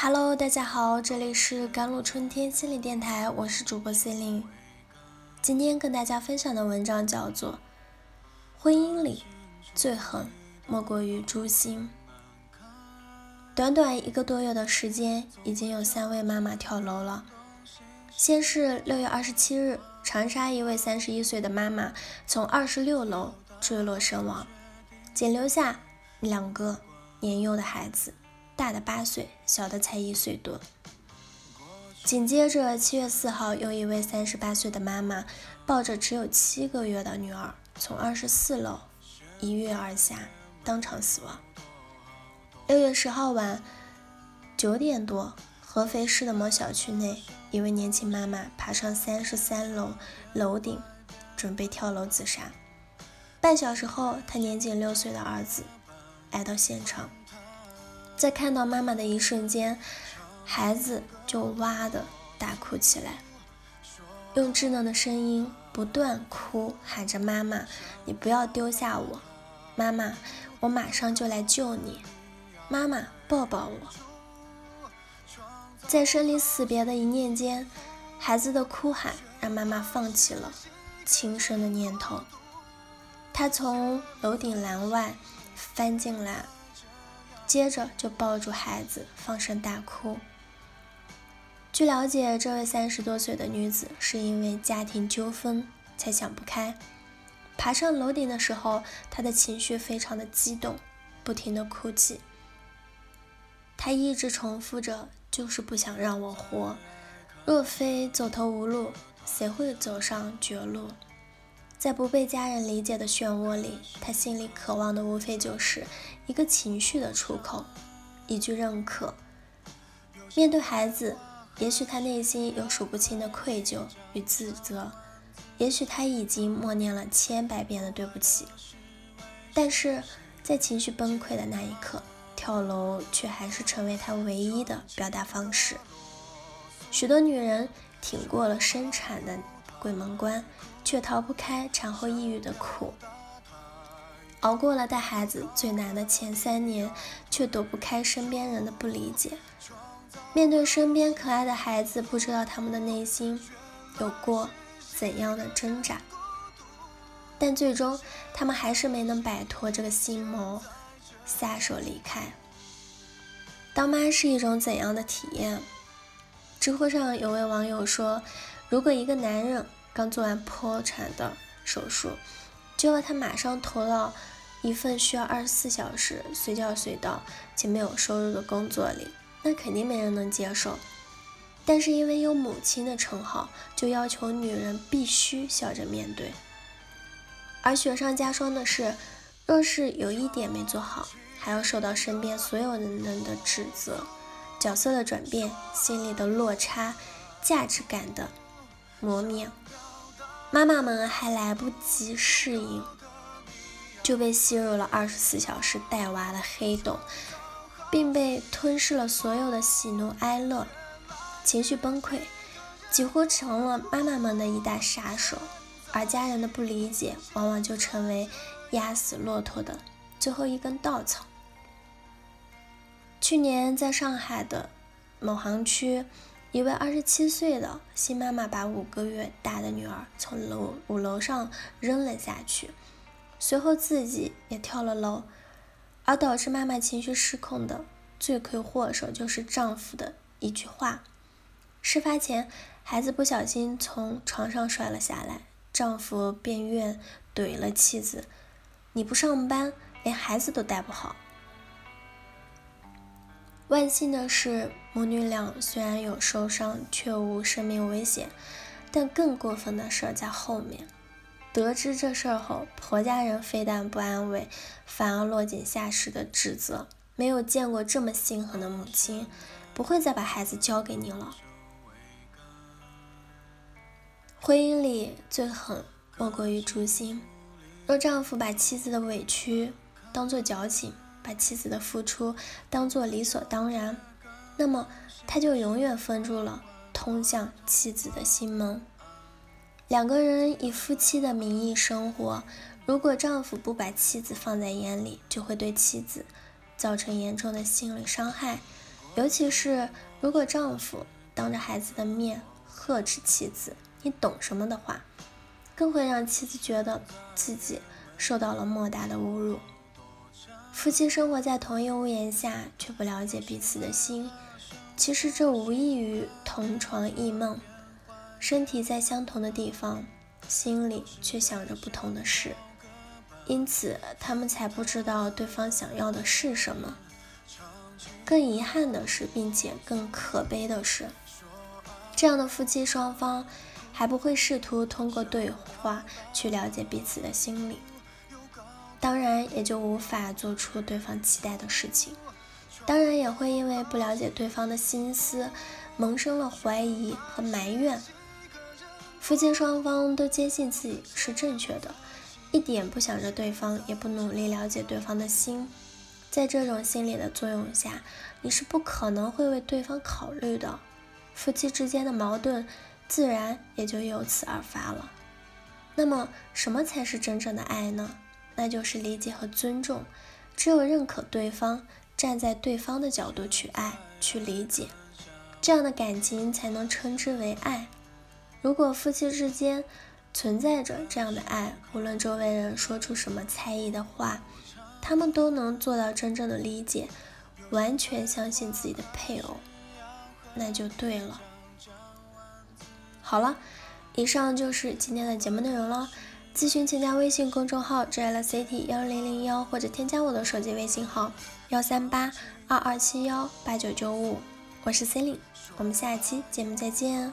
Hello，大家好，这里是甘露春天心理电台，我是主播 C 琳。今天跟大家分享的文章叫做《婚姻里最狠莫过于诛心》。短短一个多月的时间，已经有三位妈妈跳楼了。先是六月二十七日，长沙一位三十一岁的妈妈从二十六楼坠落身亡，仅留下两个年幼的孩子。大的八岁，小的才一岁多。紧接着，七月四号，又一位三十八岁的妈妈抱着只有七个月的女儿，从二十四楼一跃而下，当场死亡。六月十号晚九点多，合肥市的某小区内，一位年轻妈妈爬上三十三楼楼顶，准备跳楼自杀。半小时后，她年仅六岁的儿子来到现场。在看到妈妈的一瞬间，孩子就哇的大哭起来，用稚嫩的声音不断哭喊着：“妈妈，你不要丢下我！妈妈，我马上就来救你！妈妈，抱抱我！”在生离死别的一念间，孩子的哭喊让妈妈放弃了轻生的念头。她从楼顶栏外翻进来。接着就抱住孩子，放声大哭。据了解，这位三十多岁的女子是因为家庭纠纷才想不开，爬上楼顶的时候，她的情绪非常的激动，不停的哭泣。她一直重复着：“就是不想让我活，若非走投无路，谁会走上绝路？”在不被家人理解的漩涡里，他心里渴望的无非就是一个情绪的出口，一句认可。面对孩子，也许他内心有数不清的愧疚与自责，也许他已经默念了千百遍的对不起，但是在情绪崩溃的那一刻，跳楼却还是成为他唯一的表达方式。许多女人挺过了生产的鬼门关。却逃不开产后抑郁的苦，熬过了带孩子最难的前三年，却躲不开身边人的不理解。面对身边可爱的孩子，不知道他们的内心有过怎样的挣扎，但最终他们还是没能摆脱这个心魔，撒手离开。当妈是一种怎样的体验？知乎上有位网友说：“如果一个男人……”刚做完剖产的手术，就要他马上投到一份需要二十四小时随叫随到且没有收入的工作里，那肯定没人能接受。但是因为有母亲的称号，就要求女人必须笑着面对。而雪上加霜的是，若是有一点没做好，还要受到身边所有人的指责。角色的转变，心理的落差，价值感的磨灭。妈妈们还来不及适应，就被吸入了二十四小时带娃的黑洞，并被吞噬了所有的喜怒哀乐，情绪崩溃，几乎成了妈妈们的一大杀手。而家人的不理解，往往就成为压死骆驼的最后一根稻草。去年在上海的某行区。一位二十七岁的新妈妈把五个月大的女儿从楼五楼上扔了下去，随后自己也跳了楼，而导致妈妈情绪失控的罪魁祸首就是丈夫的一句话。事发前，孩子不小心从床上摔了下来，丈夫便怨怼了妻子：“你不上班，连孩子都带不好。”万幸的是，母女俩虽然有受伤，却无生命危险。但更过分的事在后面。得知这事后，婆家人非但不安慰，反而落井下石的指责：“没有见过这么心狠的母亲，不会再把孩子交给你了。”婚姻里最狠莫过于诛心。若丈夫把妻子的委屈当作矫情，把妻子的付出当做理所当然，那么他就永远封住了通向妻子的心门。两个人以夫妻的名义生活，如果丈夫不把妻子放在眼里，就会对妻子造成严重的心理伤害。尤其是如果丈夫当着孩子的面呵斥妻子“你懂什么”的话，更会让妻子觉得自己受到了莫大的侮辱。夫妻生活在同一屋檐下，却不了解彼此的心，其实这无异于同床异梦。身体在相同的地方，心里却想着不同的事，因此他们才不知道对方想要的是什么。更遗憾的是，并且更可悲的是，这样的夫妻双方还不会试图通过对话去了解彼此的心理，当然也就无法做出对方期待的事情，当然也会因为不了解对方的心思，萌生了怀疑和埋怨。夫妻双方都坚信自己是正确的，一点不想着对方，也不努力了解对方的心。在这种心理的作用下，你是不可能会为对方考虑的，夫妻之间的矛盾自然也就由此而发了。那么，什么才是真正的爱呢？那就是理解和尊重。只有认可对方，站在对方的角度去爱、去理解，这样的感情才能称之为爱。如果夫妻之间存在着这样的爱，无论周围人说出什么猜疑的话，他们都能做到真正的理解，完全相信自己的配偶，那就对了。好了，以上就是今天的节目内容了。咨询请加微信公众号 JLCT 幺零零幺，或者添加我的手机微信号幺三八二二七幺八九九五，我是 c e l i n e 我们下期节目再见。